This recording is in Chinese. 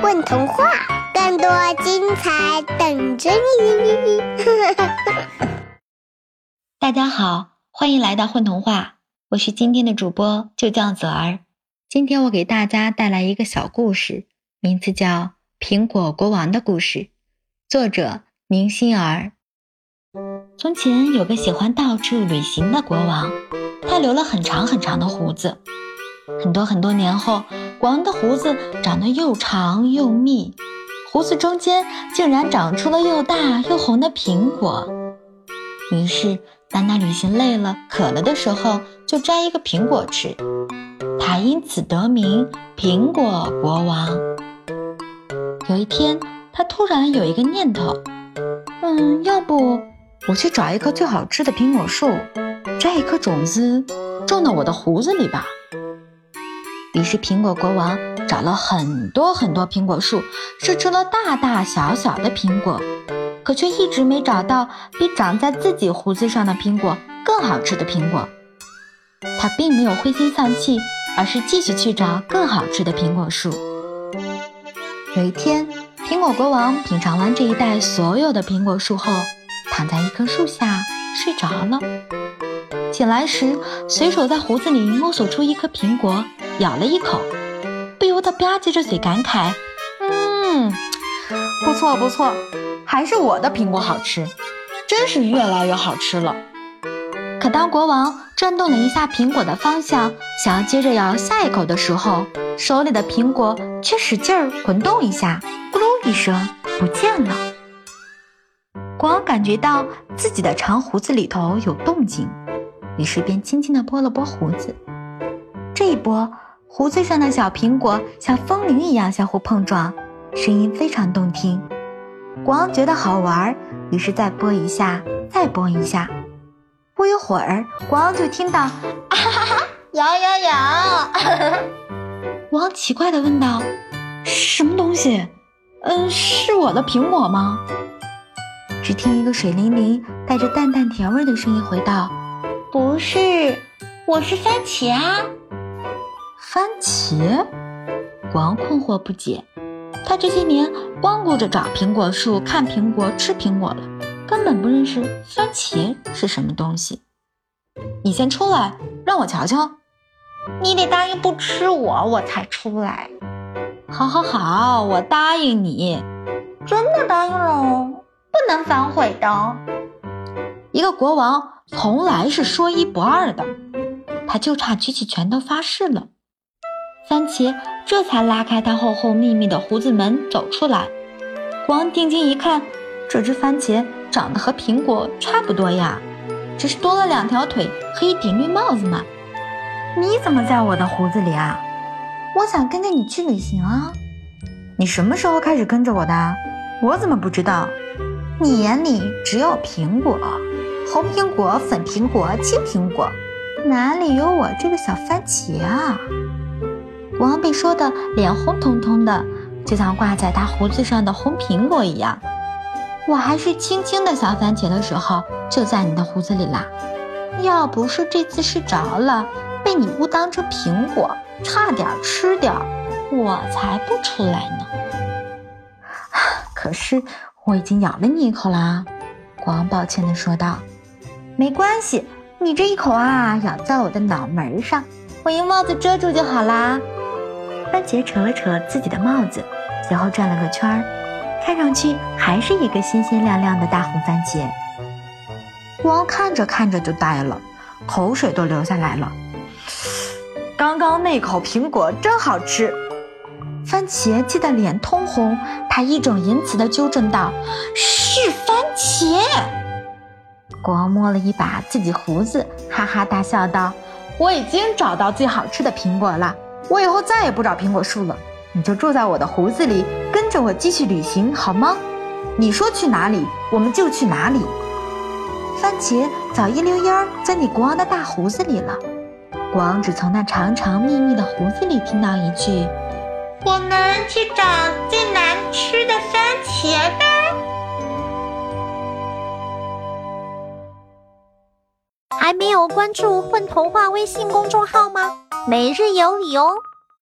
混童话，更多精彩等着你！大家好，欢迎来到混童话，我是今天的主播，就叫泽儿。今天我给大家带来一个小故事，名字叫《苹果国王的故事》，作者宁心儿。从前有个喜欢到处旅行的国王，他留了很长很长的胡子。很多很多年后，国王的胡子长得又长又密，胡子中间竟然长出了又大又红的苹果。于是，当他旅行累了、渴了的时候，就摘一个苹果吃。他因此得名苹果国王。有一天，他突然有一个念头：“嗯，要不我去找一棵最好吃的苹果树，摘一颗种子，种到我的胡子里吧。”于是，苹果国王找了很多很多苹果树，试吃了大大小小的苹果，可却一直没找到比长在自己胡子上的苹果更好吃的苹果。他并没有灰心丧气，而是继续去找更好吃的苹果树。有一天，苹果国王品尝完这一袋所有的苹果树后，躺在一棵树下睡着了。醒来时，随手在胡子里摸索出一颗苹果。咬了一口，不由得吧唧着嘴感慨：“嗯，不错不错，还是我的苹果好吃，真是越来越好吃了。”可当国王转动了一下苹果的方向，想要接着咬下一口的时候，手里的苹果却使劲儿滚动一下，咕噜一声不见了。国王感觉到自己的长胡子里头有动静，于是便轻轻地拨了拨胡子，这一拨。胡子上的小苹果像风铃一样相互碰撞，声音非常动听。国王觉得好玩，于是再拨一下，再拨一下。不一会儿，国王就听到啊哈哈，摇摇摇。国王奇怪地问道：“什么东西？嗯，是我的苹果吗？”只听一个水灵灵、带着淡淡甜味的声音回道：“不是，我是番茄啊。”番茄，国王困惑不解。他这些年光顾着找苹果树、看苹果、吃苹果了，根本不认识番茄是什么东西。你先出来，让我瞧瞧。你得答应不吃我，我才出来。好，好，好，我答应你。真的答应了，不能反悔的。一个国王从来是说一不二的，他就差举起拳头发誓了。番茄这才拉开他厚厚密密的胡子门走出来。国王定睛一看，这只番茄长得和苹果差不多呀，只是多了两条腿和一顶绿帽子呢。你怎么在我的胡子里啊？我想跟着你去旅行啊。你什么时候开始跟着我的？我怎么不知道？你眼里只有苹果，红苹果、粉苹果、青苹果，哪里有我这个小番茄啊？国王被说的脸红彤彤的，就像挂在他胡子上的红苹果一样。我还是青青的小番茄的时候，就在你的胡子里啦。要不是这次睡着了，被你误当成苹果，差点吃掉，我才不出来呢。可是我已经咬了你一口啦，国王抱歉地说道。没关系，你这一口啊，咬在我的脑门上，我用帽子遮住就好啦。番茄扯了扯自己的帽子，随后转了个圈儿，看上去还是一个鲜鲜亮亮的大红番茄。国王看着看着就呆了，口水都流下来了。刚刚那口苹果真好吃，番茄气得脸通红，他义正言辞地纠正道：“是番茄。”国王摸了一把自己胡子，哈哈大笑道：“我已经找到最好吃的苹果了。”我以后再也不找苹果树了，你就住在我的胡子里，跟着我继续旅行，好吗？你说去哪里，我们就去哪里。番茄早一溜烟儿钻进国王的大胡子里了，国王只从那长长密密的胡子里听到一句：“我们去找最难吃的番茄吧。”还没有关注“混童话”微信公众号吗？每日有礼哦！